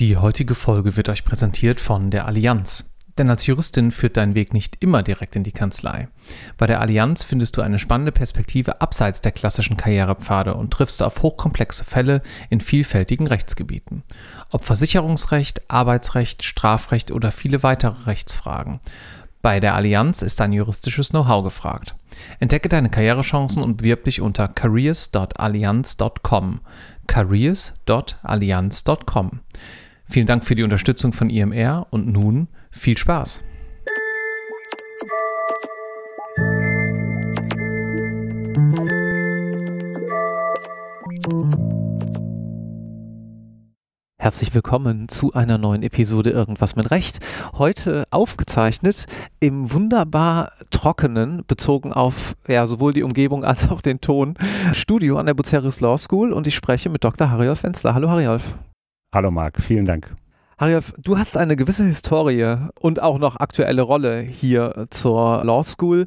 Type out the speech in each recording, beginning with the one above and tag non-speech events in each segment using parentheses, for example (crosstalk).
Die heutige Folge wird euch präsentiert von der Allianz. Denn als Juristin führt dein Weg nicht immer direkt in die Kanzlei. Bei der Allianz findest du eine spannende Perspektive abseits der klassischen Karrierepfade und triffst auf hochkomplexe Fälle in vielfältigen Rechtsgebieten. Ob Versicherungsrecht, Arbeitsrecht, Strafrecht oder viele weitere Rechtsfragen. Bei der Allianz ist dein juristisches Know-how gefragt. Entdecke deine Karrierechancen und bewirb dich unter careers.allianz.com. careers.allianz.com. Vielen Dank für die Unterstützung von IMR und nun viel Spaß. Herzlich willkommen zu einer neuen Episode Irgendwas mit Recht. Heute aufgezeichnet im wunderbar trockenen, bezogen auf ja, sowohl die Umgebung als auch den Ton, Studio an der Bucerius Law School und ich spreche mit Dr. Hariolf Wenzler. Hallo Hariolf. Hallo Marc, vielen Dank. Hariolf, du hast eine gewisse Historie und auch noch aktuelle Rolle hier zur Law School.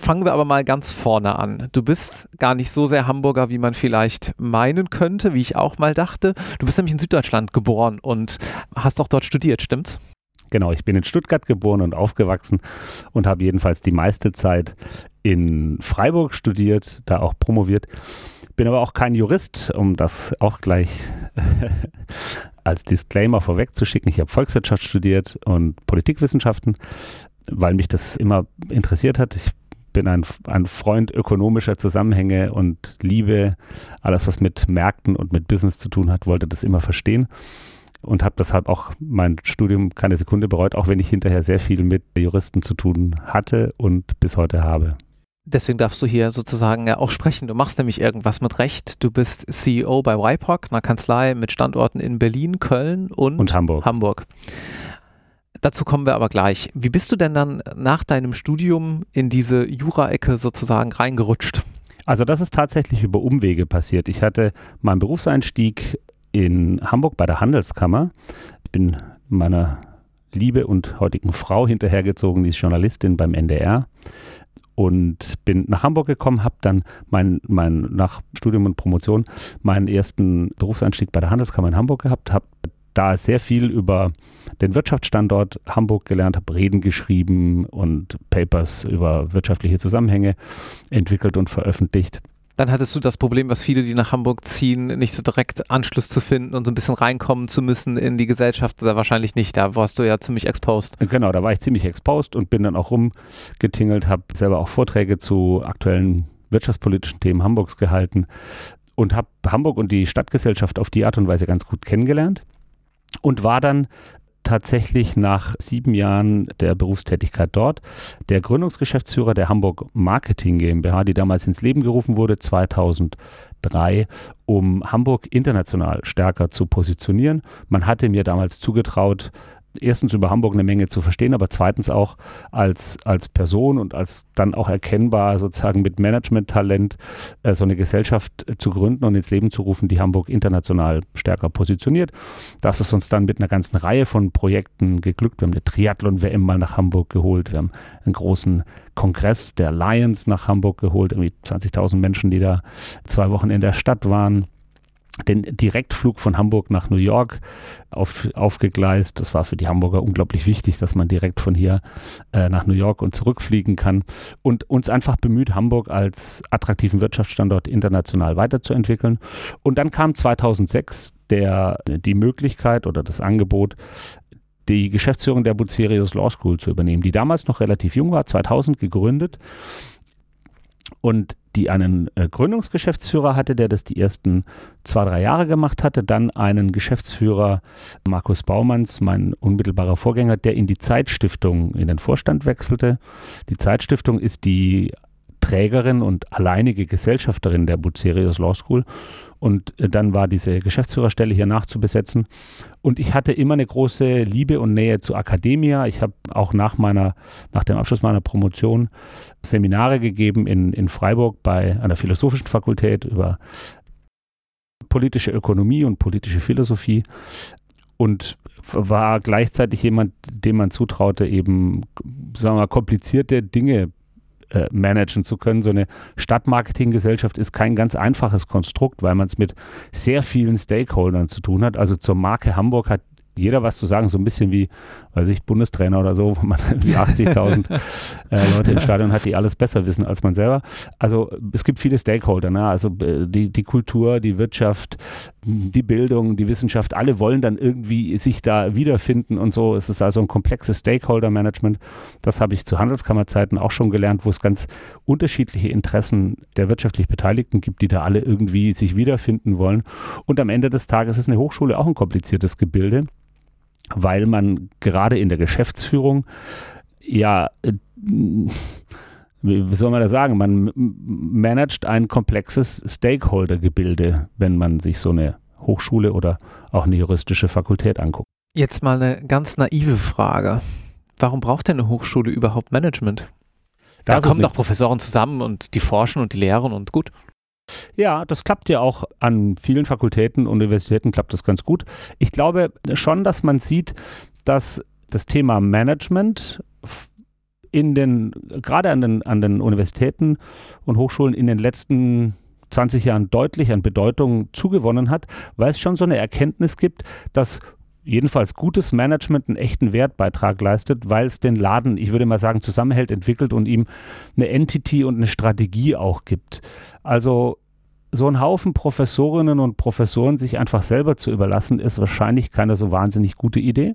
Fangen wir aber mal ganz vorne an. Du bist gar nicht so sehr Hamburger, wie man vielleicht meinen könnte, wie ich auch mal dachte. Du bist nämlich in Süddeutschland geboren und hast auch dort studiert, stimmt's? Genau, ich bin in Stuttgart geboren und aufgewachsen und habe jedenfalls die meiste Zeit in Freiburg studiert, da auch promoviert bin aber auch kein Jurist, um das auch gleich (laughs) als Disclaimer vorwegzuschicken. Ich habe Volkswirtschaft studiert und Politikwissenschaften, weil mich das immer interessiert hat. Ich bin ein, ein Freund ökonomischer Zusammenhänge und liebe alles, was mit Märkten und mit Business zu tun hat, wollte das immer verstehen und habe deshalb auch mein Studium keine Sekunde bereut, auch wenn ich hinterher sehr viel mit Juristen zu tun hatte und bis heute habe deswegen darfst du hier sozusagen ja auch sprechen. Du machst nämlich irgendwas mit Recht. Du bist CEO bei WIPOC, einer Kanzlei mit Standorten in Berlin, Köln und, und Hamburg. Hamburg. Dazu kommen wir aber gleich. Wie bist du denn dann nach deinem Studium in diese Jura-Ecke sozusagen reingerutscht? Also das ist tatsächlich über Umwege passiert. Ich hatte meinen Berufseinstieg in Hamburg bei der Handelskammer. Ich bin meiner Liebe und heutigen Frau hinterhergezogen, die ist Journalistin beim NDR und bin nach Hamburg gekommen, habe dann mein, mein, nach Studium und Promotion meinen ersten Berufseinstieg bei der Handelskammer in Hamburg gehabt, habe da sehr viel über den Wirtschaftsstandort Hamburg gelernt, habe Reden geschrieben und Papers über wirtschaftliche Zusammenhänge entwickelt und veröffentlicht dann hattest du das Problem, was viele, die nach Hamburg ziehen, nicht so direkt Anschluss zu finden und so ein bisschen reinkommen zu müssen in die Gesellschaft. Da wahrscheinlich nicht. Da warst du ja ziemlich exposed. Genau, da war ich ziemlich exposed und bin dann auch rumgetingelt, habe selber auch Vorträge zu aktuellen wirtschaftspolitischen Themen Hamburgs gehalten und habe Hamburg und die Stadtgesellschaft auf die Art und Weise ganz gut kennengelernt und war dann tatsächlich nach sieben Jahren der Berufstätigkeit dort der Gründungsgeschäftsführer der Hamburg Marketing GmbH, die damals ins Leben gerufen wurde, 2003, um Hamburg international stärker zu positionieren. Man hatte mir damals zugetraut, erstens über Hamburg eine Menge zu verstehen, aber zweitens auch als, als Person und als dann auch erkennbar sozusagen mit Management-Talent äh, so eine Gesellschaft zu gründen und ins Leben zu rufen, die Hamburg international stärker positioniert. Das ist uns dann mit einer ganzen Reihe von Projekten geglückt. Wir haben eine Triathlon-WM mal nach Hamburg geholt. Wir haben einen großen Kongress der Lions nach Hamburg geholt, irgendwie 20.000 Menschen, die da zwei Wochen in der Stadt waren den Direktflug von Hamburg nach New York auf, aufgegleist. Das war für die Hamburger unglaublich wichtig, dass man direkt von hier äh, nach New York und zurückfliegen kann und uns einfach bemüht, Hamburg als attraktiven Wirtschaftsstandort international weiterzuentwickeln. Und dann kam 2006 der, die Möglichkeit oder das Angebot, die Geschäftsführung der Bucerius Law School zu übernehmen, die damals noch relativ jung war, 2000 gegründet. Und die einen äh, Gründungsgeschäftsführer hatte, der das die ersten zwei, drei Jahre gemacht hatte, dann einen Geschäftsführer, Markus Baumanns, mein unmittelbarer Vorgänger, der in die Zeitstiftung in den Vorstand wechselte. Die Zeitstiftung ist die Trägerin und alleinige Gesellschafterin der Bucerius Law School und äh, dann war diese Geschäftsführerstelle hier nachzubesetzen. Und ich hatte immer eine große Liebe und Nähe zu Akademia. Ich habe auch nach meiner, nach dem Abschluss meiner Promotion Seminare gegeben in, in Freiburg bei einer philosophischen Fakultät über politische Ökonomie und politische Philosophie und war gleichzeitig jemand, dem man zutraute, eben, sagen wir mal, komplizierte Dinge äh, managen zu können. So eine Stadtmarketinggesellschaft ist kein ganz einfaches Konstrukt, weil man es mit sehr vielen Stakeholdern zu tun hat. Also zur Marke Hamburg hat jeder was zu sagen, so ein bisschen wie, weiß ich, Bundestrainer oder so, wo man (laughs) wie 80.000 äh, Leute im Stadion hat, die alles besser wissen als man selber. Also es gibt viele Stakeholder, ne? also äh, die, die Kultur, die Wirtschaft, die Bildung, die Wissenschaft, alle wollen dann irgendwie sich da wiederfinden und so. Es ist also ein komplexes Stakeholder-Management. Das habe ich zu Handelskammerzeiten auch schon gelernt, wo es ganz unterschiedliche Interessen der wirtschaftlich Beteiligten gibt, die da alle irgendwie sich wiederfinden wollen. Und am Ende des Tages ist eine Hochschule auch ein kompliziertes Gebilde weil man gerade in der Geschäftsführung ja, äh, wie soll man das sagen, man managt ein komplexes Stakeholder-Gebilde, wenn man sich so eine Hochschule oder auch eine juristische Fakultät anguckt. Jetzt mal eine ganz naive Frage. Warum braucht denn eine Hochschule überhaupt Management? Da kommen doch Professoren zusammen und die forschen und die lehren und gut. Ja, das klappt ja auch an vielen Fakultäten, Universitäten klappt das ganz gut. Ich glaube schon, dass man sieht, dass das Thema Management in den, gerade an den, an den Universitäten und Hochschulen in den letzten 20 Jahren deutlich an Bedeutung zugewonnen hat, weil es schon so eine Erkenntnis gibt, dass jedenfalls gutes Management einen echten Wertbeitrag leistet, weil es den Laden, ich würde mal sagen, zusammenhält, entwickelt und ihm eine Entity und eine Strategie auch gibt. Also so ein Haufen Professorinnen und Professoren sich einfach selber zu überlassen, ist wahrscheinlich keine so wahnsinnig gute Idee.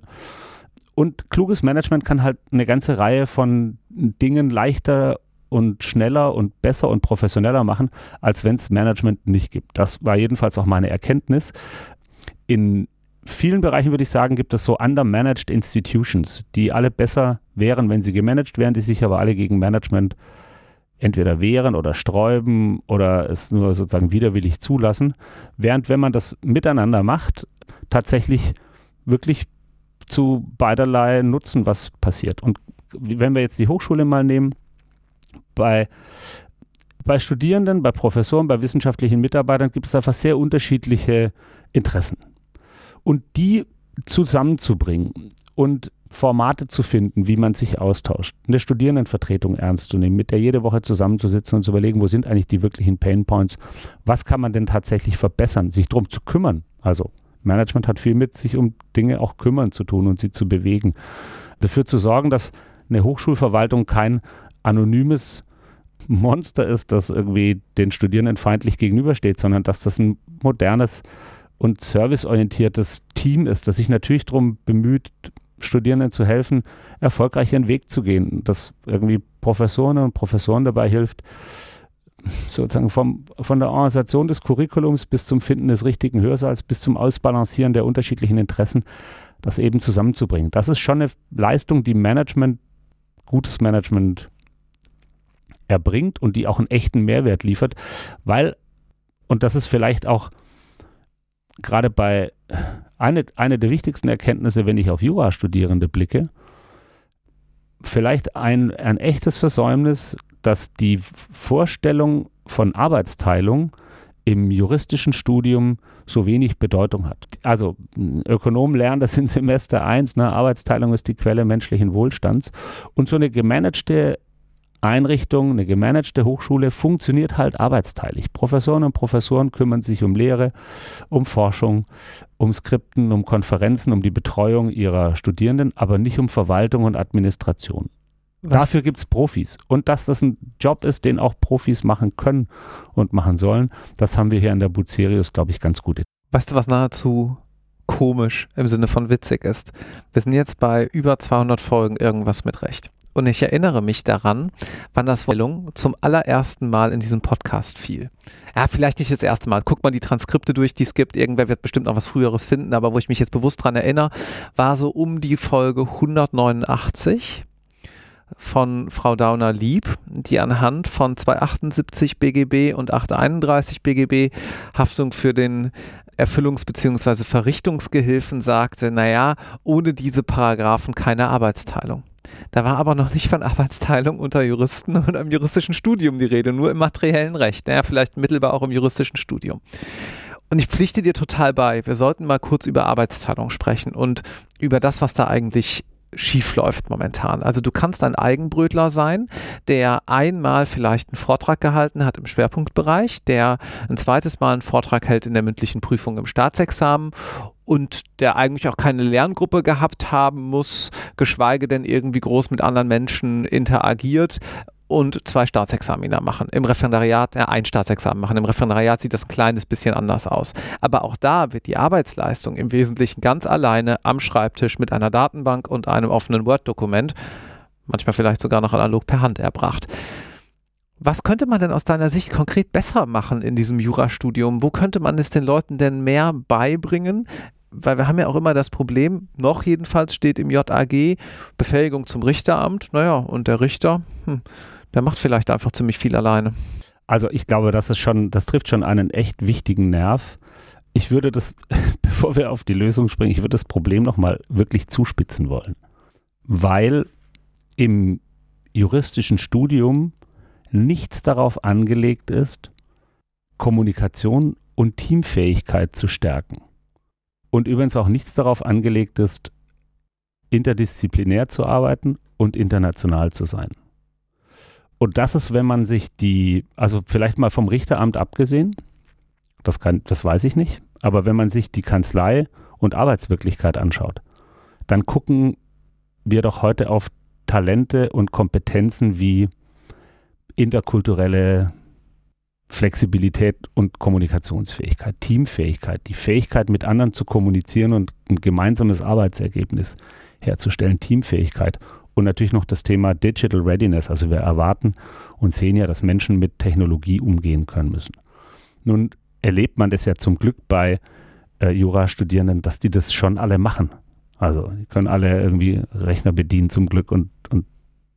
Und kluges Management kann halt eine ganze Reihe von Dingen leichter und schneller und besser und professioneller machen, als wenn es Management nicht gibt. Das war jedenfalls auch meine Erkenntnis. In vielen Bereichen würde ich sagen, gibt es so undermanaged Institutions, die alle besser wären, wenn sie gemanagt wären, die sich aber alle gegen Management entweder wehren oder sträuben oder es nur sozusagen widerwillig zulassen. Während wenn man das miteinander macht, tatsächlich wirklich zu beiderlei Nutzen was passiert. Und wenn wir jetzt die Hochschule mal nehmen, bei, bei Studierenden, bei Professoren, bei wissenschaftlichen Mitarbeitern gibt es einfach sehr unterschiedliche Interessen und die zusammenzubringen und Formate zu finden, wie man sich austauscht, eine Studierendenvertretung ernst zu nehmen, mit der jede Woche zusammenzusitzen und zu überlegen, wo sind eigentlich die wirklichen Pain Points, was kann man denn tatsächlich verbessern, sich darum zu kümmern. Also Management hat viel mit sich um Dinge auch kümmern zu tun und sie zu bewegen. Dafür zu sorgen, dass eine Hochschulverwaltung kein anonymes Monster ist, das irgendwie den Studierenden feindlich gegenübersteht, sondern dass das ein modernes und serviceorientiertes Team ist, das sich natürlich darum bemüht, Studierenden zu helfen, erfolgreich ihren Weg zu gehen. Das irgendwie Professoren und Professoren dabei hilft, sozusagen vom, von der Organisation des Curriculums bis zum Finden des richtigen Hörsaals bis zum Ausbalancieren der unterschiedlichen Interessen, das eben zusammenzubringen. Das ist schon eine Leistung, die Management, gutes Management erbringt und die auch einen echten Mehrwert liefert, weil, und das ist vielleicht auch gerade bei eine, eine der wichtigsten Erkenntnisse, wenn ich auf Jurastudierende blicke, vielleicht ein, ein echtes Versäumnis, dass die Vorstellung von Arbeitsteilung im juristischen Studium so wenig Bedeutung hat. Also Ökonomen lernen das in Semester 1, ne? Arbeitsteilung ist die Quelle menschlichen Wohlstands. Und so eine gemanagte Einrichtung, eine gemanagte Hochschule funktioniert halt arbeitsteilig. Professoren und Professoren kümmern sich um Lehre, um Forschung, um Skripten, um Konferenzen, um die Betreuung ihrer Studierenden, aber nicht um Verwaltung und Administration. Was? Dafür gibt es Profis. Und dass das ein Job ist, den auch Profis machen können und machen sollen, das haben wir hier in der Bucerius, glaube ich, ganz gut. Weißt du, was nahezu komisch im Sinne von witzig ist? Wir sind jetzt bei über 200 Folgen irgendwas mit Recht. Und ich erinnere mich daran, wann das zum allerersten Mal in diesem Podcast fiel. Ja, vielleicht nicht das erste Mal. Guck mal die Transkripte durch, die es gibt. Irgendwer wird bestimmt noch was Früheres finden, aber wo ich mich jetzt bewusst dran erinnere, war so um die Folge 189 von Frau Dauner Lieb, die anhand von 278 BGB und 831 BGB Haftung für den Erfüllungs- bzw. Verrichtungsgehilfen sagte, naja, ohne diese Paragraphen keine Arbeitsteilung. Da war aber noch nicht von Arbeitsteilung unter Juristen und einem juristischen Studium die Rede, nur im materiellen Recht. Naja, vielleicht mittelbar auch im juristischen Studium. Und ich pflichte dir total bei, wir sollten mal kurz über Arbeitsteilung sprechen und über das, was da eigentlich schief läuft momentan. Also du kannst ein Eigenbrötler sein, der einmal vielleicht einen Vortrag gehalten hat im Schwerpunktbereich, der ein zweites Mal einen Vortrag hält in der mündlichen Prüfung im Staatsexamen und der eigentlich auch keine Lerngruppe gehabt haben muss, geschweige denn irgendwie groß mit anderen Menschen interagiert und zwei Staatsexaminer machen. Im Referendariat, ja, ein Staatsexamen machen. Im Referendariat sieht das ein kleines bisschen anders aus. Aber auch da wird die Arbeitsleistung im Wesentlichen ganz alleine am Schreibtisch mit einer Datenbank und einem offenen Word-Dokument, manchmal vielleicht sogar noch analog per Hand erbracht. Was könnte man denn aus deiner Sicht konkret besser machen in diesem Jurastudium? Wo könnte man es den Leuten denn mehr beibringen? Weil wir haben ja auch immer das Problem, noch jedenfalls steht im JAG Befähigung zum Richteramt. Naja, und der Richter, hm, der macht vielleicht einfach ziemlich viel alleine. Also ich glaube, das ist schon, das trifft schon einen echt wichtigen Nerv. Ich würde das, (laughs) bevor wir auf die Lösung springen, ich würde das Problem nochmal wirklich zuspitzen wollen. Weil im juristischen Studium nichts darauf angelegt ist, Kommunikation und Teamfähigkeit zu stärken. Und übrigens auch nichts darauf angelegt ist, interdisziplinär zu arbeiten und international zu sein. Und das ist, wenn man sich die, also vielleicht mal vom Richteramt abgesehen, das, kann, das weiß ich nicht, aber wenn man sich die Kanzlei und Arbeitswirklichkeit anschaut, dann gucken wir doch heute auf Talente und Kompetenzen wie interkulturelle Flexibilität und Kommunikationsfähigkeit, Teamfähigkeit, die Fähigkeit, mit anderen zu kommunizieren und ein gemeinsames Arbeitsergebnis herzustellen, Teamfähigkeit und natürlich noch das Thema Digital Readiness. Also wir erwarten und sehen ja, dass Menschen mit Technologie umgehen können müssen. Nun erlebt man das ja zum Glück bei äh, Jurastudierenden, dass die das schon alle machen. Also die können alle irgendwie Rechner bedienen zum Glück und, und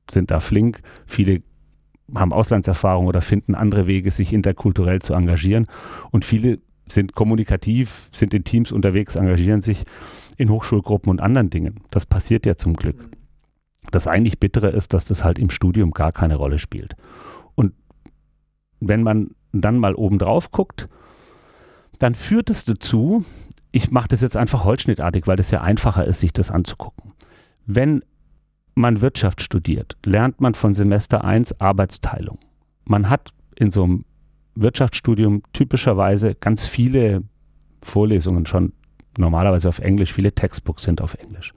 sind da flink. Viele haben Auslandserfahrung oder finden andere Wege, sich interkulturell zu engagieren. Und viele sind kommunikativ, sind in Teams unterwegs, engagieren sich in Hochschulgruppen und anderen Dingen. Das passiert ja zum Glück. Das eigentlich Bittere ist, dass das halt im Studium gar keine Rolle spielt. Und wenn man dann mal oben drauf guckt, dann führt es dazu, ich mache das jetzt einfach holzschnittartig, weil das ja einfacher ist, sich das anzugucken. Wenn man Wirtschaft studiert, lernt man von Semester 1 Arbeitsteilung. Man hat in so einem Wirtschaftsstudium typischerweise ganz viele Vorlesungen schon normalerweise auf Englisch, viele Textbooks sind auf Englisch.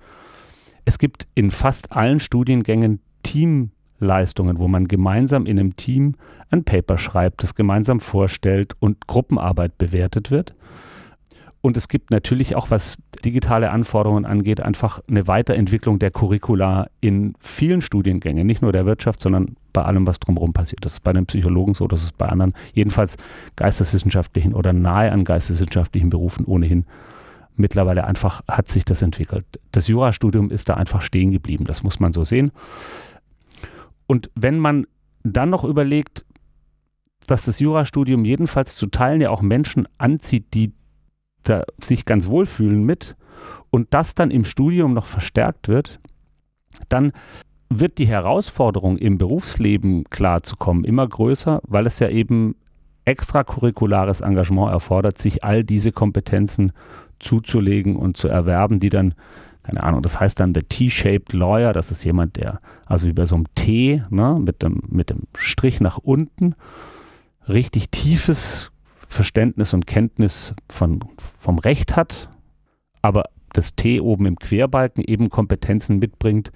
Es gibt in fast allen Studiengängen Teamleistungen, wo man gemeinsam in einem Team ein Paper schreibt, das gemeinsam vorstellt und Gruppenarbeit bewertet wird. Und es gibt natürlich auch, was digitale Anforderungen angeht, einfach eine Weiterentwicklung der Curricula in vielen Studiengängen, nicht nur der Wirtschaft, sondern bei allem, was drumherum passiert. Das ist bei den Psychologen so, das ist bei anderen, jedenfalls geisteswissenschaftlichen oder nahe an geisteswissenschaftlichen Berufen ohnehin. Mittlerweile einfach hat sich das entwickelt. Das Jurastudium ist da einfach stehen geblieben, das muss man so sehen. Und wenn man dann noch überlegt, dass das Jurastudium jedenfalls zu Teilen ja auch Menschen anzieht, die da sich ganz wohlfühlen mit und das dann im Studium noch verstärkt wird, dann wird die Herausforderung im Berufsleben klarzukommen immer größer, weil es ja eben extracurriculares Engagement erfordert, sich all diese Kompetenzen zuzulegen und zu erwerben, die dann, keine Ahnung, das heißt dann der T-shaped Lawyer, das ist jemand, der, also wie bei so einem T, ne, mit dem, mit dem Strich nach unten, richtig tiefes Verständnis und Kenntnis von, vom Recht hat, aber das T oben im Querbalken eben Kompetenzen mitbringt,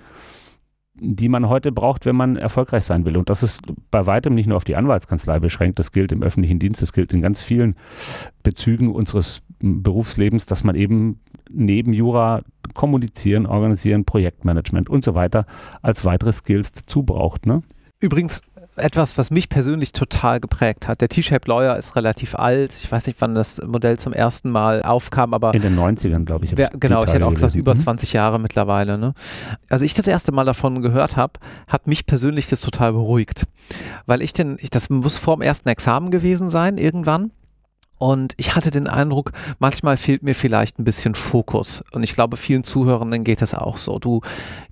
die man heute braucht, wenn man erfolgreich sein will. Und das ist bei weitem nicht nur auf die Anwaltskanzlei beschränkt, das gilt im öffentlichen Dienst, das gilt in ganz vielen Bezügen unseres Berufslebens, dass man eben neben Jura kommunizieren, organisieren, Projektmanagement und so weiter als weitere Skills dazu braucht. Ne? Übrigens, etwas, was mich persönlich total geprägt hat. Der T-Shaped Lawyer ist relativ alt. Ich weiß nicht, wann das Modell zum ersten Mal aufkam, aber. In den 90ern, glaube ich. Wer, genau, ich hätte auch gesagt, gelesen. über 20 mhm. Jahre mittlerweile. Ne? Als ich das erste Mal davon gehört habe, hat mich persönlich das total beruhigt. Weil ich den, ich, das muss vor dem ersten Examen gewesen sein, irgendwann. Und ich hatte den Eindruck, manchmal fehlt mir vielleicht ein bisschen Fokus. Und ich glaube, vielen Zuhörenden geht es auch so. Du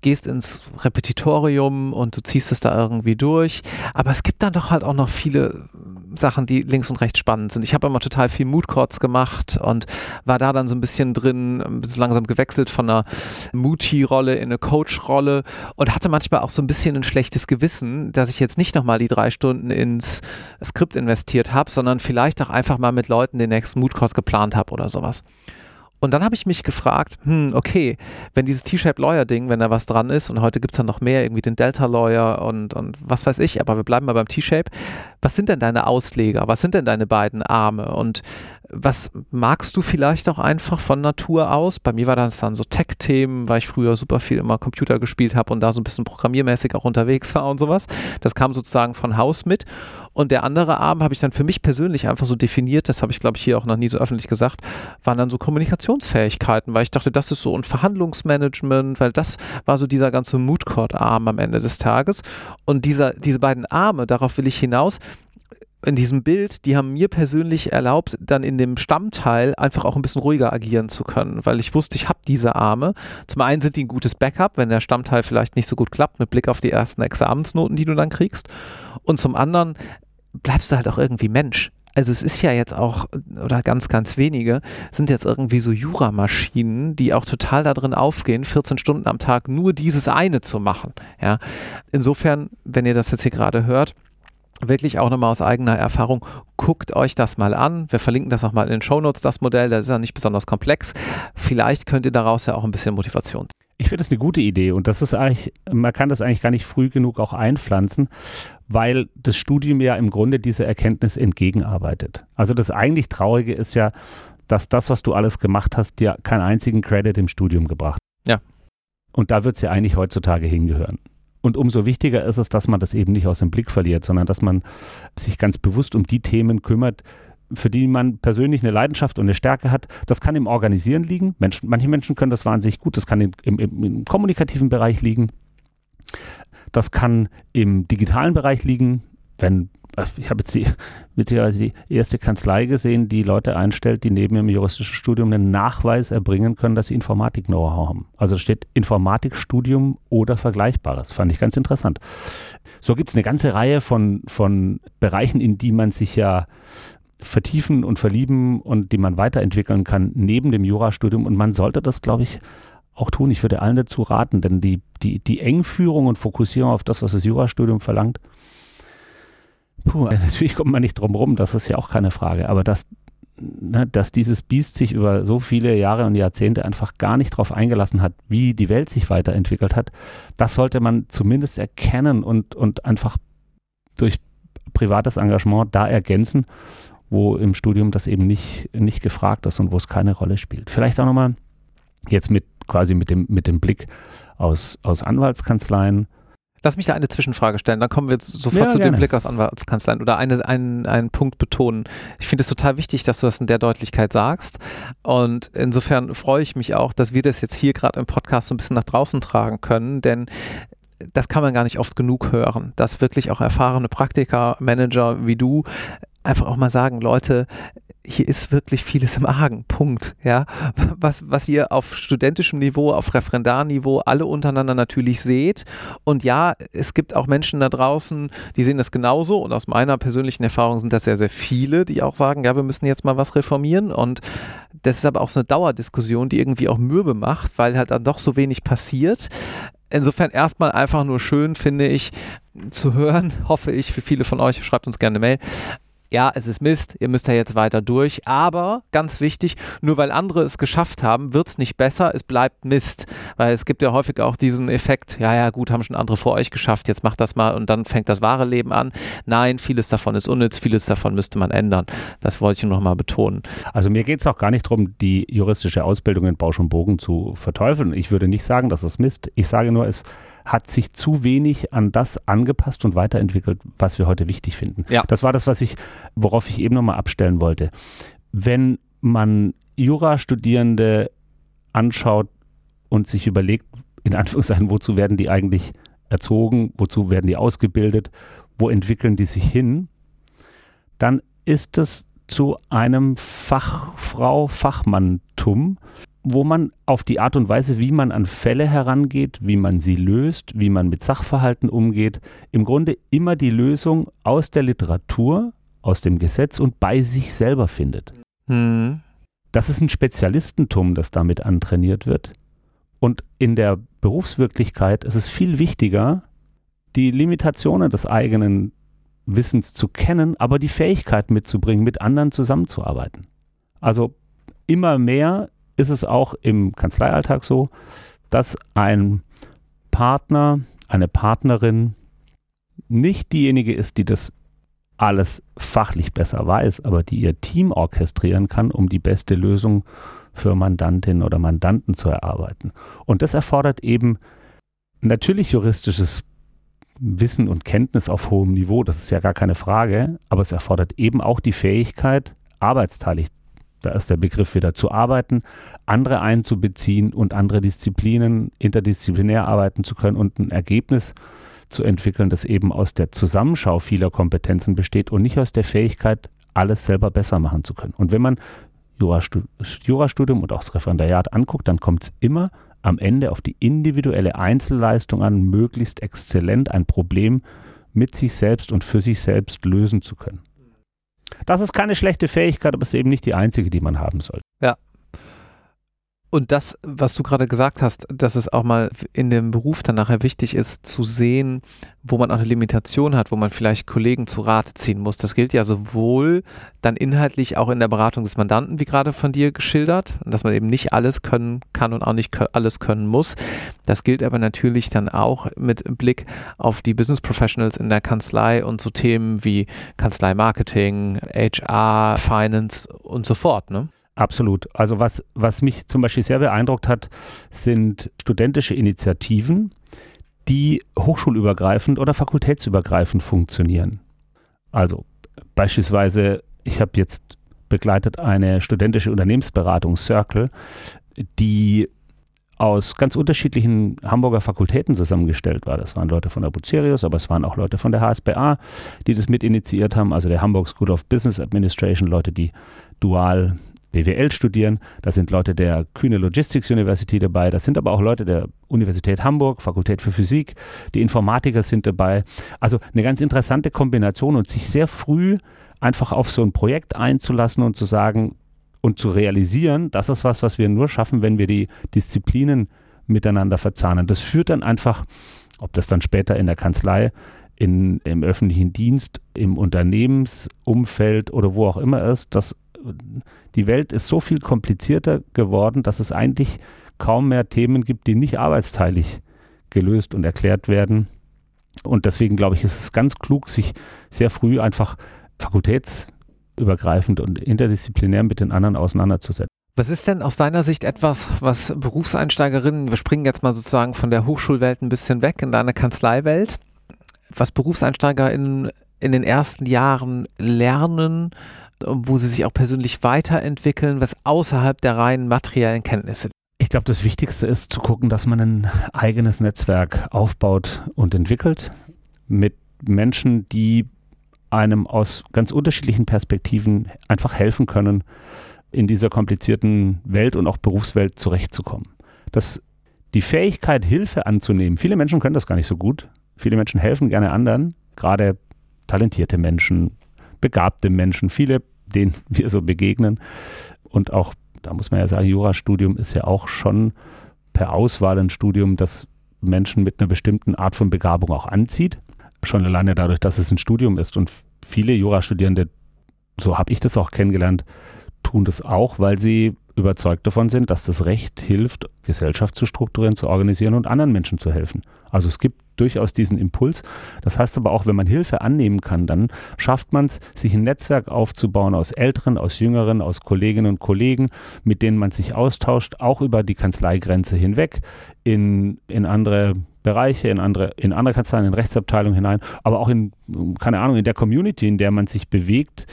gehst ins Repetitorium und du ziehst es da irgendwie durch. Aber es gibt dann doch halt auch noch viele Sachen, die links und rechts spannend sind. Ich habe immer total viel Mood Courts gemacht und war da dann so ein bisschen drin, so langsam gewechselt von einer Moody-Rolle in eine Coach-Rolle und hatte manchmal auch so ein bisschen ein schlechtes Gewissen, dass ich jetzt nicht nochmal die drei Stunden ins Skript investiert habe, sondern vielleicht auch einfach mal mit Leuten den nächsten Mood Court geplant habe oder sowas. Und dann habe ich mich gefragt, hm, okay, wenn dieses T-Shape Lawyer Ding, wenn da was dran ist und heute gibt es dann noch mehr, irgendwie den Delta Lawyer und, und was weiß ich, aber wir bleiben mal beim T-Shape. Was sind denn deine Ausleger? Was sind denn deine beiden Arme? Und was magst du vielleicht auch einfach von Natur aus? Bei mir war das dann so Tech-Themen, weil ich früher super viel immer Computer gespielt habe und da so ein bisschen programmiermäßig auch unterwegs war und sowas. Das kam sozusagen von Haus mit. Und der andere Arm habe ich dann für mich persönlich einfach so definiert, das habe ich glaube ich hier auch noch nie so öffentlich gesagt, waren dann so Kommunikationsfähigkeiten, weil ich dachte, das ist so ein Verhandlungsmanagement, weil das war so dieser ganze Moodcourt-Arm am Ende des Tages. Und dieser, diese beiden Arme, darauf will ich hinaus, in diesem Bild, die haben mir persönlich erlaubt, dann in dem Stammteil einfach auch ein bisschen ruhiger agieren zu können, weil ich wusste, ich habe diese Arme. Zum einen sind die ein gutes Backup, wenn der Stammteil vielleicht nicht so gut klappt, mit Blick auf die ersten Examensnoten, die du dann kriegst. Und zum anderen bleibst du halt auch irgendwie Mensch. Also es ist ja jetzt auch, oder ganz, ganz wenige, sind jetzt irgendwie so Juramaschinen, die auch total da drin aufgehen, 14 Stunden am Tag nur dieses eine zu machen. Ja. Insofern, wenn ihr das jetzt hier gerade hört, wirklich auch nochmal aus eigener Erfahrung, guckt euch das mal an. Wir verlinken das auch mal in den Shownotes, das Modell, das ist ja nicht besonders komplex. Vielleicht könnt ihr daraus ja auch ein bisschen Motivation. Ich finde das eine gute Idee und das ist eigentlich, man kann das eigentlich gar nicht früh genug auch einpflanzen, weil das Studium ja im Grunde dieser Erkenntnis entgegenarbeitet. Also das eigentlich Traurige ist ja, dass das, was du alles gemacht hast, dir keinen einzigen Credit im Studium gebracht. Ja. Und da wird es ja eigentlich heutzutage hingehören. Und umso wichtiger ist es, dass man das eben nicht aus dem Blick verliert, sondern dass man sich ganz bewusst um die Themen kümmert, für die man persönlich eine Leidenschaft und eine Stärke hat. Das kann im Organisieren liegen. Menschen, manche Menschen können das wahnsinnig gut. Das kann im, im, im kommunikativen Bereich liegen. Das kann im digitalen Bereich liegen, wenn ich habe jetzt die, (laughs) witzigerweise die erste Kanzlei gesehen, die Leute einstellt, die neben ihrem juristischen Studium einen Nachweis erbringen können, dass sie Informatik-Know-how haben. Also steht Informatikstudium oder Vergleichbares. Fand ich ganz interessant. So gibt es eine ganze Reihe von, von Bereichen, in die man sich ja vertiefen und verlieben und die man weiterentwickeln kann neben dem Jurastudium. Und man sollte das, glaube ich, auch tun. Ich würde allen dazu raten, denn die, die, die Engführung und Fokussierung auf das, was das Jurastudium verlangt, Puh, (laughs) natürlich kommt man nicht drum rum, das ist ja auch keine Frage. Aber dass, ne, dass dieses Biest sich über so viele Jahre und Jahrzehnte einfach gar nicht darauf eingelassen hat, wie die Welt sich weiterentwickelt hat, das sollte man zumindest erkennen und, und einfach durch privates Engagement da ergänzen, wo im Studium das eben nicht, nicht gefragt ist und wo es keine Rolle spielt. Vielleicht auch nochmal jetzt mit quasi mit dem, mit dem Blick aus, aus Anwaltskanzleien Lass mich da eine Zwischenfrage stellen, dann kommen wir jetzt sofort ja, zu gerne. dem Blick aus Anwaltskanzleien oder eine, einen, einen Punkt betonen. Ich finde es total wichtig, dass du das in der Deutlichkeit sagst und insofern freue ich mich auch, dass wir das jetzt hier gerade im Podcast so ein bisschen nach draußen tragen können, denn das kann man gar nicht oft genug hören, dass wirklich auch erfahrene Praktiker, Manager wie du einfach auch mal sagen, Leute, hier ist wirklich vieles im Argen. Punkt. Ja, was, was ihr auf studentischem Niveau, auf Referendarniveau alle untereinander natürlich seht. Und ja, es gibt auch Menschen da draußen, die sehen das genauso. Und aus meiner persönlichen Erfahrung sind das sehr, sehr viele, die auch sagen, ja, wir müssen jetzt mal was reformieren. Und das ist aber auch so eine Dauerdiskussion, die irgendwie auch mürbe macht, weil halt dann doch so wenig passiert. Insofern erstmal einfach nur schön, finde ich, zu hören, (laughs) hoffe ich, für viele von euch, schreibt uns gerne eine Mail, ja, es ist Mist, ihr müsst ja jetzt weiter durch, aber ganz wichtig, nur weil andere es geschafft haben, wird es nicht besser, es bleibt Mist, weil es gibt ja häufig auch diesen Effekt, ja, ja, gut, haben schon andere vor euch geschafft, jetzt macht das mal und dann fängt das wahre Leben an. Nein, vieles davon ist unnütz, vieles davon müsste man ändern. Das wollte ich nochmal betonen. Also mir geht es auch gar nicht darum, die juristische Ausbildung in Bausch und Bogen zu verteufeln. Ich würde nicht sagen, dass es Mist. Ich sage nur, es hat sich zu wenig an das angepasst und weiterentwickelt, was wir heute wichtig finden. Ja. Das war das, was ich, worauf ich eben nochmal abstellen wollte. Wenn man Jurastudierende anschaut und sich überlegt, in Anführungszeichen, wozu werden die eigentlich erzogen, wozu werden die ausgebildet, wo entwickeln die sich hin, dann ist es zu einem Fachfrau, Fachmanntum, wo man auf die Art und Weise, wie man an Fälle herangeht, wie man sie löst, wie man mit Sachverhalten umgeht, im Grunde immer die Lösung aus der Literatur aus dem Gesetz und bei sich selber findet. Mhm. Das ist ein Spezialistentum, das damit antrainiert wird. Und in der Berufswirklichkeit ist es viel wichtiger, die Limitationen des eigenen Wissens zu kennen, aber die Fähigkeit mitzubringen, mit anderen zusammenzuarbeiten. Also immer mehr ist es auch im Kanzleialltag so, dass ein Partner, eine Partnerin nicht diejenige ist, die das alles fachlich besser weiß, aber die ihr Team orchestrieren kann, um die beste Lösung für Mandantinnen oder Mandanten zu erarbeiten. Und das erfordert eben natürlich juristisches Wissen und Kenntnis auf hohem Niveau, das ist ja gar keine Frage, aber es erfordert eben auch die Fähigkeit, arbeitsteilig, da ist der Begriff wieder zu arbeiten, andere einzubeziehen und andere Disziplinen interdisziplinär arbeiten zu können und ein Ergebnis zu entwickeln, das eben aus der Zusammenschau vieler Kompetenzen besteht und nicht aus der Fähigkeit, alles selber besser machen zu können. Und wenn man Jurastudium und auch das Referendariat anguckt, dann kommt es immer am Ende auf die individuelle Einzelleistung an, möglichst exzellent ein Problem mit sich selbst und für sich selbst lösen zu können. Das ist keine schlechte Fähigkeit, aber es ist eben nicht die einzige, die man haben sollte. Ja, und das, was du gerade gesagt hast, dass es auch mal in dem Beruf dann nachher wichtig ist, zu sehen, wo man auch eine Limitation hat, wo man vielleicht Kollegen zu Rate ziehen muss. Das gilt ja sowohl dann inhaltlich auch in der Beratung des Mandanten, wie gerade von dir geschildert, dass man eben nicht alles können kann und auch nicht alles können muss. Das gilt aber natürlich dann auch mit Blick auf die Business Professionals in der Kanzlei und so Themen wie Kanzlei Marketing, HR, Finance und so fort. Ne? Absolut. Also was, was mich zum Beispiel sehr beeindruckt hat, sind studentische Initiativen, die hochschulübergreifend oder fakultätsübergreifend funktionieren. Also beispielsweise, ich habe jetzt begleitet eine studentische Unternehmensberatung Circle, die aus ganz unterschiedlichen Hamburger Fakultäten zusammengestellt war. Das waren Leute von der Bucerius, aber es waren auch Leute von der HSBA, die das mit initiiert haben, also der Hamburg School of Business Administration, Leute, die dual BWL studieren. Da sind Leute der Kühne Logistics University dabei. Da sind aber auch Leute der Universität Hamburg, Fakultät für Physik. Die Informatiker sind dabei. Also eine ganz interessante Kombination und sich sehr früh einfach auf so ein Projekt einzulassen und zu sagen und zu realisieren, das ist was, was wir nur schaffen, wenn wir die Disziplinen miteinander verzahnen. Das führt dann einfach, ob das dann später in der Kanzlei in, im öffentlichen Dienst, im Unternehmensumfeld oder wo auch immer ist, dass die Welt ist so viel komplizierter geworden, dass es eigentlich kaum mehr Themen gibt, die nicht arbeitsteilig gelöst und erklärt werden. Und deswegen glaube ich, ist es ganz klug, sich sehr früh einfach fakultätsübergreifend und interdisziplinär mit den anderen auseinanderzusetzen. Was ist denn aus deiner Sicht etwas, was Berufseinsteigerinnen, wir springen jetzt mal sozusagen von der Hochschulwelt ein bisschen weg in deine Kanzleiwelt, was BerufseinsteigerInnen in den ersten Jahren lernen, wo sie sich auch persönlich weiterentwickeln, was außerhalb der reinen materiellen Kenntnisse ich glaube, das Wichtigste ist zu gucken, dass man ein eigenes Netzwerk aufbaut und entwickelt mit Menschen, die einem aus ganz unterschiedlichen Perspektiven einfach helfen können, in dieser komplizierten Welt und auch Berufswelt zurechtzukommen. Das, die Fähigkeit, Hilfe anzunehmen, viele Menschen können das gar nicht so gut. Viele Menschen helfen gerne anderen, gerade talentierte Menschen, begabte Menschen, viele denen (laughs) wir so begegnen. Und auch, da muss man ja sagen, Jurastudium ist ja auch schon per Auswahl ein Studium, das Menschen mit einer bestimmten Art von Begabung auch anzieht. Schon alleine dadurch, dass es ein Studium ist. Und viele Jurastudierende, so habe ich das auch kennengelernt, tun das auch, weil sie überzeugt davon sind, dass das Recht hilft, Gesellschaft zu strukturieren, zu organisieren und anderen Menschen zu helfen. Also es gibt durchaus diesen Impuls. Das heißt aber auch, wenn man Hilfe annehmen kann, dann schafft man es, sich ein Netzwerk aufzubauen aus Älteren, aus Jüngeren, aus Kolleginnen und Kollegen, mit denen man sich austauscht, auch über die Kanzleigrenze hinweg in, in andere Bereiche, in andere, in andere Kanzleien, in Rechtsabteilungen hinein, aber auch in, keine Ahnung, in der Community, in der man sich bewegt,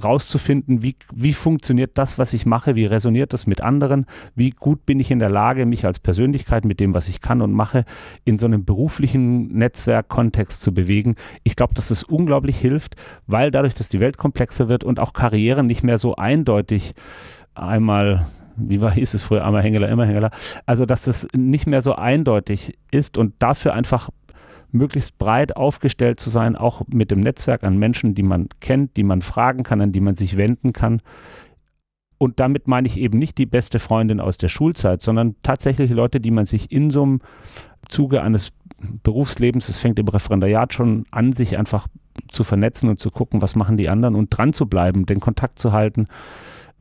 rauszufinden, wie, wie funktioniert das, was ich mache, wie resoniert das mit anderen, wie gut bin ich in der Lage, mich als Persönlichkeit mit dem, was ich kann und mache, in so einem beruflichen Netzwerkkontext zu bewegen. Ich glaube, dass es unglaublich hilft, weil dadurch, dass die Welt komplexer wird und auch Karrieren nicht mehr so eindeutig einmal wie war, hieß es früher, einmal Hengeler, immer Hengeler. Also, dass es nicht mehr so eindeutig ist und dafür einfach möglichst breit aufgestellt zu sein, auch mit dem Netzwerk an Menschen, die man kennt, die man fragen kann, an die man sich wenden kann. Und damit meine ich eben nicht die beste Freundin aus der Schulzeit, sondern tatsächlich Leute, die man sich in so einem Zuge eines Berufslebens, es fängt im Referendariat schon an, sich einfach zu vernetzen und zu gucken, was machen die anderen und dran zu bleiben, den Kontakt zu halten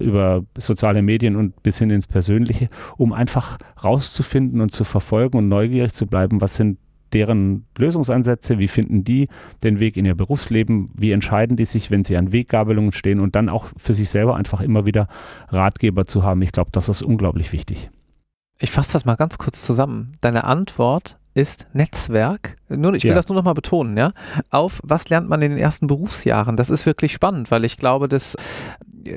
über soziale Medien und bis hin ins Persönliche, um einfach rauszufinden und zu verfolgen und neugierig zu bleiben, was sind deren Lösungsansätze, wie finden die den Weg in ihr Berufsleben, wie entscheiden die sich, wenn sie an Weggabelungen stehen und dann auch für sich selber einfach immer wieder Ratgeber zu haben. Ich glaube, das ist unglaublich wichtig. Ich fasse das mal ganz kurz zusammen. Deine Antwort ist Netzwerk. Nur, ich will ja. das nur noch mal betonen, ja. Auf was lernt man in den ersten Berufsjahren? Das ist wirklich spannend, weil ich glaube, dass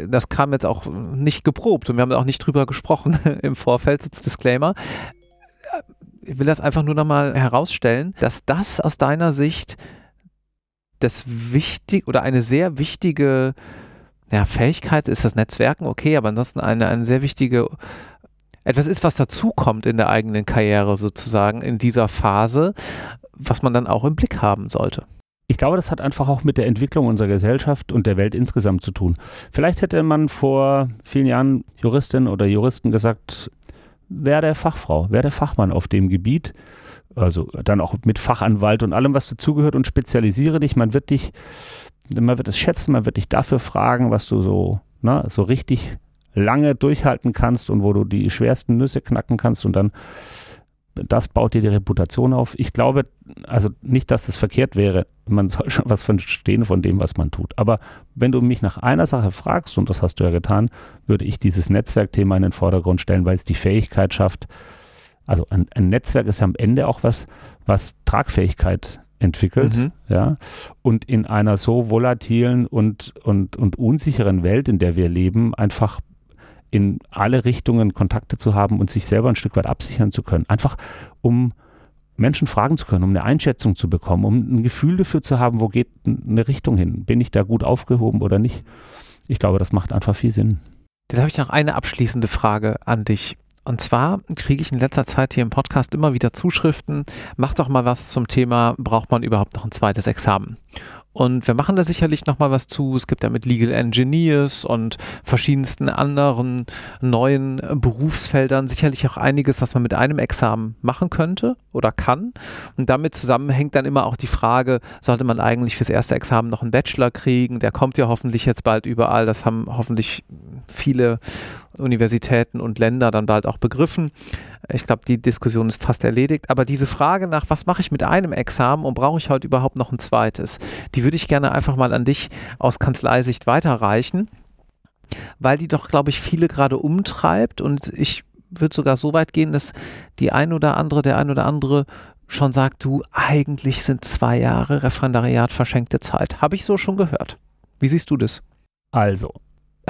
das kam jetzt auch nicht geprobt und wir haben auch nicht drüber gesprochen (laughs) im Vorfeld, Disclaimer ich will das einfach nur nochmal herausstellen, dass das aus deiner Sicht das wichtig oder eine sehr wichtige ja, Fähigkeit ist das Netzwerken, okay, aber ansonsten eine, eine sehr wichtige etwas ist, was dazukommt in der eigenen Karriere sozusagen in dieser Phase, was man dann auch im Blick haben sollte. Ich glaube, das hat einfach auch mit der Entwicklung unserer Gesellschaft und der Welt insgesamt zu tun. Vielleicht hätte man vor vielen Jahren Juristin oder Juristen gesagt, wer der Fachfrau, wer der Fachmann auf dem Gebiet. Also dann auch mit Fachanwalt und allem, was dazugehört und spezialisiere dich. Man wird dich, man wird es schätzen, man wird dich dafür fragen, was du so, na, so richtig lange durchhalten kannst und wo du die schwersten Nüsse knacken kannst und dann das baut dir die Reputation auf. Ich glaube, also nicht, dass es verkehrt wäre. Man (laughs) soll schon was verstehen von dem, was man tut. Aber wenn du mich nach einer Sache fragst, und das hast du ja getan, würde ich dieses Netzwerkthema in den Vordergrund stellen, weil es die Fähigkeit schafft. Also ein, ein Netzwerk ist ja am Ende auch was, was Tragfähigkeit entwickelt, mhm. ja. Und in einer so volatilen und, und, und unsicheren Welt, in der wir leben, einfach in alle Richtungen Kontakte zu haben und sich selber ein Stück weit absichern zu können. Einfach um Menschen fragen zu können, um eine Einschätzung zu bekommen, um ein Gefühl dafür zu haben, wo geht eine Richtung hin? Bin ich da gut aufgehoben oder nicht? Ich glaube, das macht einfach viel Sinn. Dann habe ich noch eine abschließende Frage an dich. Und zwar kriege ich in letzter Zeit hier im Podcast immer wieder Zuschriften, mach doch mal was zum Thema, braucht man überhaupt noch ein zweites Examen? Und wir machen da sicherlich nochmal was zu. Es gibt ja mit Legal Engineers und verschiedensten anderen neuen Berufsfeldern sicherlich auch einiges, was man mit einem Examen machen könnte oder kann. Und damit zusammenhängt dann immer auch die Frage, sollte man eigentlich fürs erste Examen noch einen Bachelor kriegen? Der kommt ja hoffentlich jetzt bald überall. Das haben hoffentlich viele Universitäten und Länder dann bald auch begriffen. Ich glaube, die Diskussion ist fast erledigt. Aber diese Frage nach, was mache ich mit einem Examen und brauche ich heute überhaupt noch ein zweites, die würde ich gerne einfach mal an dich aus Kanzleisicht weiterreichen, weil die doch, glaube ich, viele gerade umtreibt. Und ich würde sogar so weit gehen, dass die ein oder andere, der ein oder andere schon sagt, du, eigentlich sind zwei Jahre Referendariat verschenkte Zeit. Habe ich so schon gehört. Wie siehst du das? Also,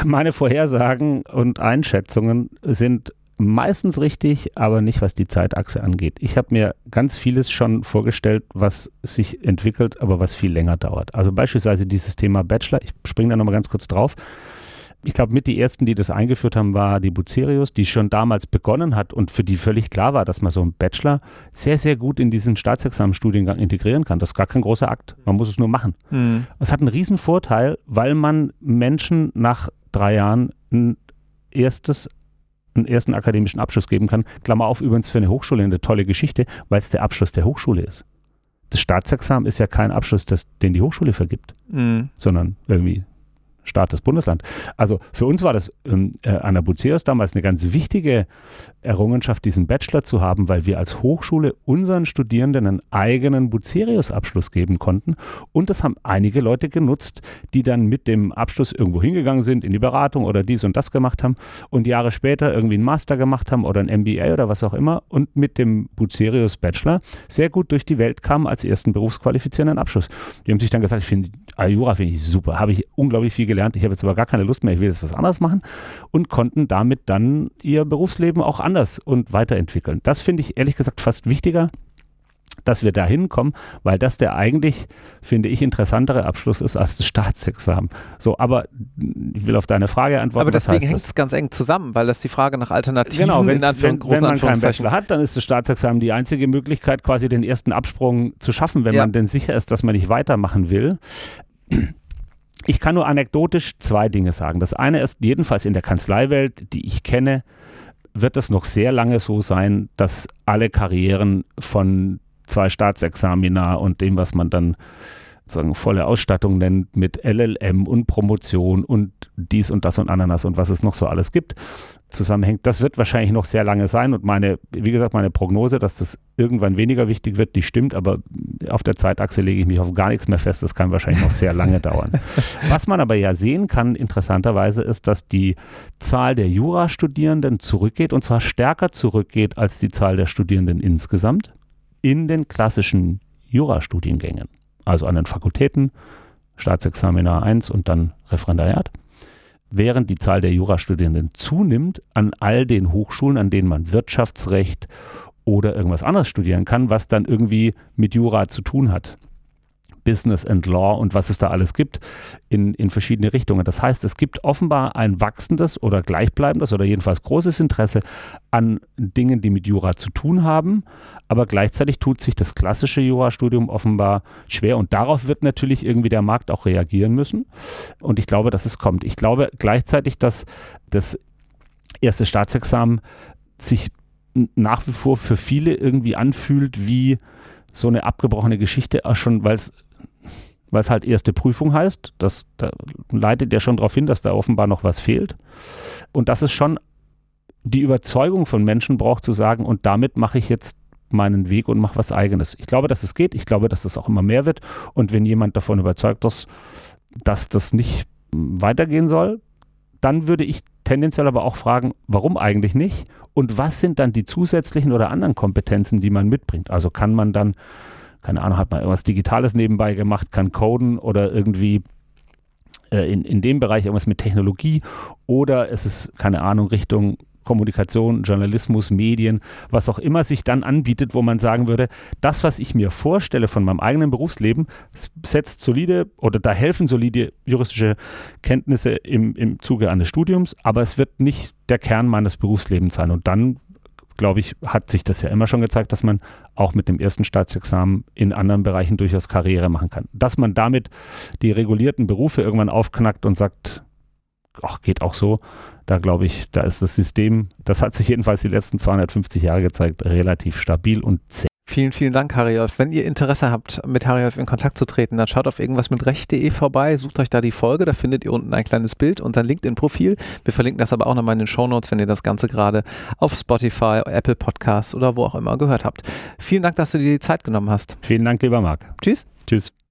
meine Vorhersagen und Einschätzungen sind meistens richtig, aber nicht was die Zeitachse angeht. Ich habe mir ganz vieles schon vorgestellt, was sich entwickelt, aber was viel länger dauert. Also beispielsweise dieses Thema Bachelor, ich springe da nochmal ganz kurz drauf. Ich glaube, mit die ersten, die das eingeführt haben, war die Bucerius, die schon damals begonnen hat und für die völlig klar war, dass man so einen Bachelor sehr, sehr gut in diesen Staatsexamenstudiengang integrieren kann. Das ist gar kein großer Akt. Man muss es nur machen. Mhm. Es hat einen riesen Vorteil, weil man Menschen nach drei Jahren ein erstes einen ersten akademischen Abschluss geben kann. Klammer auf, übrigens für eine Hochschule eine tolle Geschichte, weil es der Abschluss der Hochschule ist. Das Staatsexamen ist ja kein Abschluss, das, den die Hochschule vergibt, mhm. sondern irgendwie Staat, das Bundesland. Also für uns war das ähm, äh, an der Buceus damals eine ganz wichtige Errungenschaft, diesen Bachelor zu haben, weil wir als Hochschule unseren Studierenden einen eigenen Bucerius-Abschluss geben konnten. Und das haben einige Leute genutzt, die dann mit dem Abschluss irgendwo hingegangen sind, in die Beratung oder dies und das gemacht haben und Jahre später irgendwie einen Master gemacht haben oder ein MBA oder was auch immer und mit dem Bucerius-Bachelor sehr gut durch die Welt kamen als ersten berufsqualifizierenden Abschluss. Die haben sich dann gesagt, ich finde, Jura finde ich super, habe ich unglaublich viel gelernt, ich habe jetzt aber gar keine Lust mehr, ich will jetzt was anderes machen und konnten damit dann ihr Berufsleben auch anders und weiterentwickeln. Das finde ich ehrlich gesagt fast wichtiger dass wir da hinkommen, weil das der eigentlich, finde ich, interessantere Abschluss ist als das Staatsexamen. So, aber ich will auf deine Frage antworten. Aber deswegen hängt es ganz eng zusammen, weil das die Frage nach Alternativen genau, wenn, wenn, wenn man keinen Bachelor hat, dann ist das Staatsexamen die einzige Möglichkeit, quasi den ersten Absprung zu schaffen, wenn ja. man denn sicher ist, dass man nicht weitermachen will. Ich kann nur anekdotisch zwei Dinge sagen. Das eine ist, jedenfalls in der Kanzleiwelt, die ich kenne, wird es noch sehr lange so sein, dass alle Karrieren von zwei Staatsexamina und dem, was man dann sozusagen volle Ausstattung nennt mit LLM und Promotion und dies und das und Ananas und was es noch so alles gibt, zusammenhängt. Das wird wahrscheinlich noch sehr lange sein und meine, wie gesagt, meine Prognose, dass das irgendwann weniger wichtig wird, die stimmt, aber auf der Zeitachse lege ich mich auf gar nichts mehr fest. Das kann wahrscheinlich noch sehr lange (laughs) dauern. Was man aber ja sehen kann, interessanterweise, ist, dass die Zahl der Jurastudierenden zurückgeht und zwar stärker zurückgeht als die Zahl der Studierenden insgesamt in den klassischen Jurastudiengängen, also an den Fakultäten, Staatsexaminar 1 und dann Referendariat, während die Zahl der Jurastudierenden zunimmt an all den Hochschulen, an denen man Wirtschaftsrecht oder irgendwas anderes studieren kann, was dann irgendwie mit Jura zu tun hat. Business and Law und was es da alles gibt in, in verschiedene Richtungen. Das heißt, es gibt offenbar ein wachsendes oder gleichbleibendes oder jedenfalls großes Interesse an Dingen, die mit Jura zu tun haben, aber gleichzeitig tut sich das klassische Jurastudium offenbar schwer und darauf wird natürlich irgendwie der Markt auch reagieren müssen und ich glaube, dass es kommt. Ich glaube gleichzeitig, dass das erste Staatsexamen sich nach wie vor für viele irgendwie anfühlt wie so eine abgebrochene Geschichte, auch schon, weil es weil es halt erste Prüfung heißt. Das, da leitet ja schon darauf hin, dass da offenbar noch was fehlt. Und dass es schon die Überzeugung von Menschen braucht, zu sagen, und damit mache ich jetzt meinen Weg und mache was Eigenes. Ich glaube, dass es geht. Ich glaube, dass es auch immer mehr wird. Und wenn jemand davon überzeugt ist, dass das nicht weitergehen soll, dann würde ich tendenziell aber auch fragen, warum eigentlich nicht? Und was sind dann die zusätzlichen oder anderen Kompetenzen, die man mitbringt? Also kann man dann keine Ahnung, hat man irgendwas Digitales nebenbei gemacht, kann coden oder irgendwie äh, in, in dem Bereich irgendwas mit Technologie oder es ist, keine Ahnung, Richtung Kommunikation, Journalismus, Medien, was auch immer sich dann anbietet, wo man sagen würde, das, was ich mir vorstelle von meinem eigenen Berufsleben, setzt solide oder da helfen solide juristische Kenntnisse im, im Zuge eines Studiums, aber es wird nicht der Kern meines Berufslebens sein. Und dann glaube ich, hat sich das ja immer schon gezeigt, dass man auch mit dem ersten Staatsexamen in anderen Bereichen durchaus Karriere machen kann. Dass man damit die regulierten Berufe irgendwann aufknackt und sagt, ach, geht auch so, da glaube ich, da ist das System, das hat sich jedenfalls die letzten 250 Jahre gezeigt, relativ stabil und zäh. Vielen, vielen Dank, Hariolf. Wenn ihr Interesse habt, mit Hariolf in Kontakt zu treten, dann schaut auf irgendwas mit recht.de vorbei, sucht euch da die Folge, da findet ihr unten ein kleines Bild und ein LinkedIn-Profil. Wir verlinken das aber auch nochmal in den Shownotes, wenn ihr das Ganze gerade auf Spotify, Apple Podcasts oder wo auch immer gehört habt. Vielen Dank, dass du dir die Zeit genommen hast. Vielen Dank, lieber Marc. Tschüss. Tschüss.